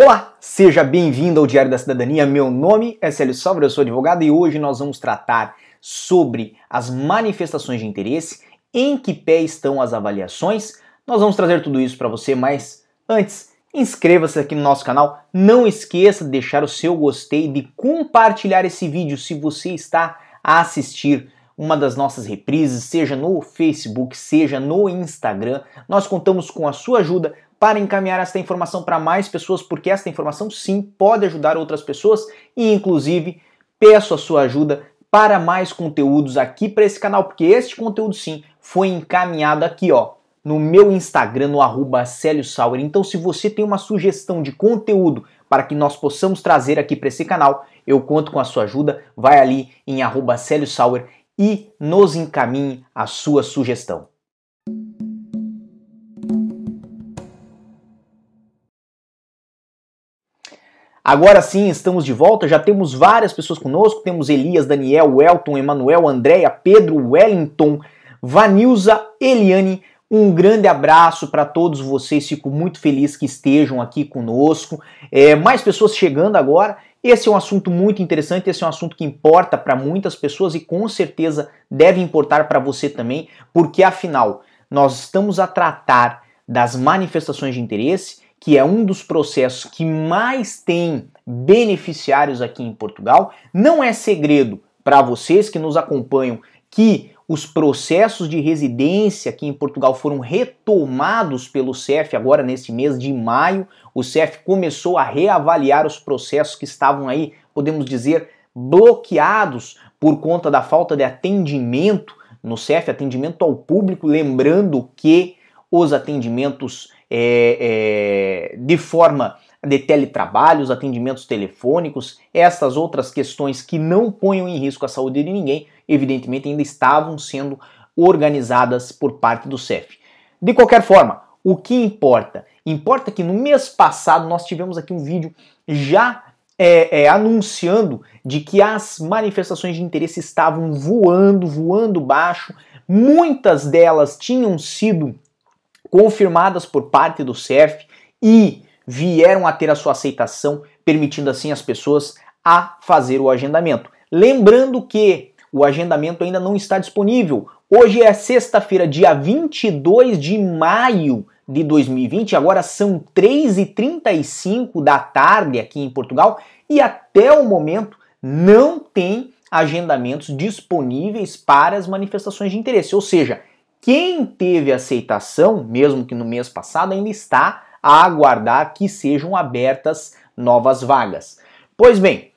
Olá, seja bem-vindo ao Diário da Cidadania. Meu nome é Célio Salva, eu sou advogado e hoje nós vamos tratar sobre as manifestações de interesse, em que pé estão as avaliações. Nós vamos trazer tudo isso para você, mas antes, inscreva-se aqui no nosso canal. Não esqueça de deixar o seu gostei, de compartilhar esse vídeo se você está a assistir uma das nossas reprises, seja no Facebook, seja no Instagram. Nós contamos com a sua ajuda para encaminhar esta informação para mais pessoas, porque esta informação sim pode ajudar outras pessoas e inclusive peço a sua ajuda para mais conteúdos aqui para esse canal, porque este conteúdo sim foi encaminhado aqui, ó, no meu Instagram, no arroba Sauer. Então, se você tem uma sugestão de conteúdo para que nós possamos trazer aqui para esse canal, eu conto com a sua ajuda. Vai ali em arroba Sauer e nos encaminhe a sua sugestão. Agora sim, estamos de volta, já temos várias pessoas conosco, temos Elias, Daniel, Elton, Emanuel, Andréia, Pedro, Wellington, Vanilza, Eliane, um grande abraço para todos vocês, fico muito feliz que estejam aqui conosco. É, mais pessoas chegando agora. Esse é um assunto muito interessante, esse é um assunto que importa para muitas pessoas e com certeza deve importar para você também, porque afinal nós estamos a tratar das manifestações de interesse que é um dos processos que mais tem beneficiários aqui em Portugal. Não é segredo para vocês que nos acompanham que os processos de residência aqui em Portugal foram retomados pelo CEF agora nesse mês de maio. O CEF começou a reavaliar os processos que estavam aí, podemos dizer, bloqueados por conta da falta de atendimento no CEF, atendimento ao público, lembrando que os atendimentos é, é, de forma de teletrabalhos, atendimentos telefônicos, essas outras questões que não ponham em risco a saúde de ninguém, evidentemente ainda estavam sendo organizadas por parte do CEF. De qualquer forma, o que importa? Importa que no mês passado nós tivemos aqui um vídeo já é, é, anunciando de que as manifestações de interesse estavam voando, voando baixo. Muitas delas tinham sido confirmadas por parte do CEF e vieram a ter a sua aceitação, permitindo assim as pessoas a fazer o agendamento. Lembrando que o agendamento ainda não está disponível. Hoje é sexta-feira, dia 22 de maio de 2020, agora são 3h35 da tarde aqui em Portugal e até o momento não tem agendamentos disponíveis para as manifestações de interesse, ou seja, quem teve aceitação, mesmo que no mês passado, ainda está a aguardar que sejam abertas novas vagas. Pois bem,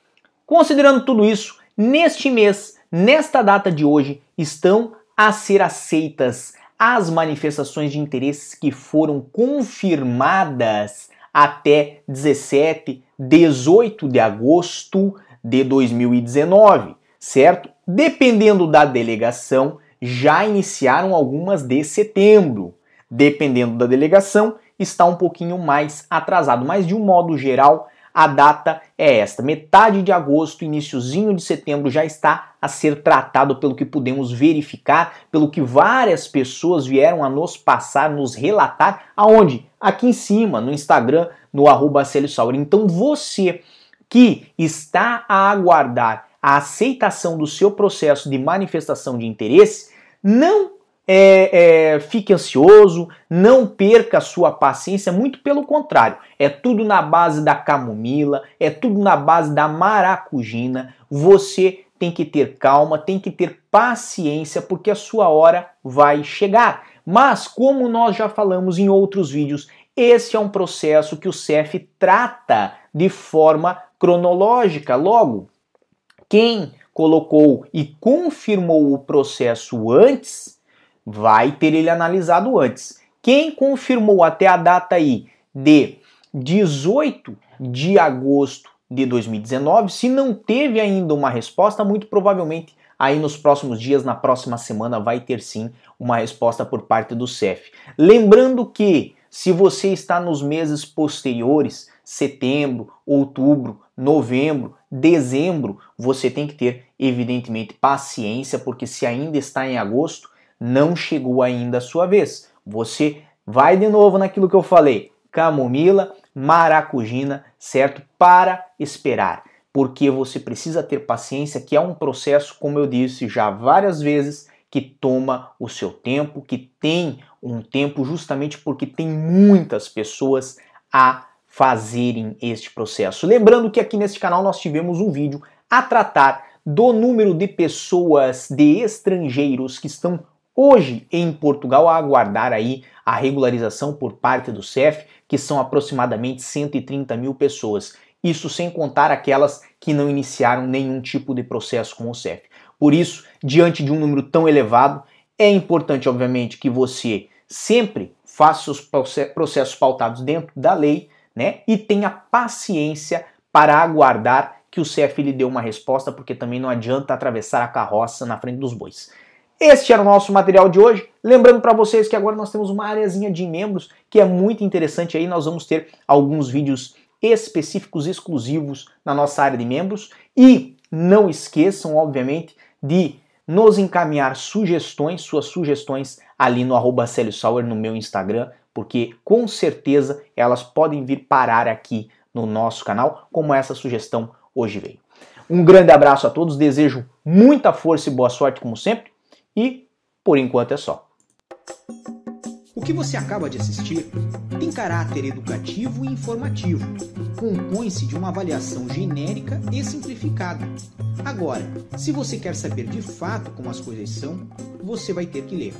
considerando tudo isso, neste mês, nesta data de hoje, estão a ser aceitas as manifestações de interesses que foram confirmadas até 17, 18 de agosto de 2019, certo? Dependendo da delegação, já iniciaram algumas de setembro. Dependendo da delegação, está um pouquinho mais atrasado, mas de um modo geral, a data é esta. Metade de agosto, iníciozinho de setembro já está a ser tratado pelo que pudemos verificar, pelo que várias pessoas vieram a nos passar, nos relatar, aonde? Aqui em cima, no Instagram, no arroba Então você que está a aguardar a aceitação do seu processo de manifestação de interesse, não é, é, fique ansioso, não perca a sua paciência, muito pelo contrário, é tudo na base da camomila, é tudo na base da maracujina. Você tem que ter calma, tem que ter paciência, porque a sua hora vai chegar. Mas, como nós já falamos em outros vídeos, esse é um processo que o CEF trata de forma cronológica. Logo, quem colocou e confirmou o processo antes, vai ter ele analisado antes. Quem confirmou até a data aí de 18 de agosto de 2019, se não teve ainda uma resposta, muito provavelmente aí nos próximos dias, na próxima semana, vai ter sim uma resposta por parte do CEF. Lembrando que se você está nos meses posteriores, setembro, outubro, novembro, dezembro, você tem que ter, evidentemente, paciência, porque se ainda está em agosto, não chegou ainda a sua vez. Você vai de novo naquilo que eu falei: camomila, maracujina, certo? Para esperar, porque você precisa ter paciência, que é um processo, como eu disse já várias vezes, que toma o seu tempo, que tem um tempo justamente porque tem muitas pessoas a fazerem este processo. Lembrando que aqui neste canal nós tivemos um vídeo a tratar do número de pessoas de estrangeiros que estão hoje em Portugal a aguardar aí a regularização por parte do CEF, que são aproximadamente 130 mil pessoas. Isso sem contar aquelas que não iniciaram nenhum tipo de processo com o CEF. Por isso, diante de um número tão elevado, é importante, obviamente, que você sempre faça os processos pautados dentro da lei, né? E tenha paciência para aguardar que o CF lhe dê uma resposta, porque também não adianta atravessar a carroça na frente dos bois. Este era o nosso material de hoje. Lembrando para vocês que agora nós temos uma areazinha de membros que é muito interessante aí. Nós vamos ter alguns vídeos específicos exclusivos na nossa área de membros e não esqueçam, obviamente, de nos encaminhar sugestões, suas sugestões ali no arroba Sauer no meu Instagram, porque com certeza elas podem vir parar aqui no nosso canal, como essa sugestão hoje veio. Um grande abraço a todos, desejo muita força e boa sorte como sempre, e por enquanto é só. O que você acaba de assistir tem caráter educativo e informativo. Compõe-se de uma avaliação genérica e simplificada. Agora, se você quer saber de fato como as coisas são, você vai ter que ler.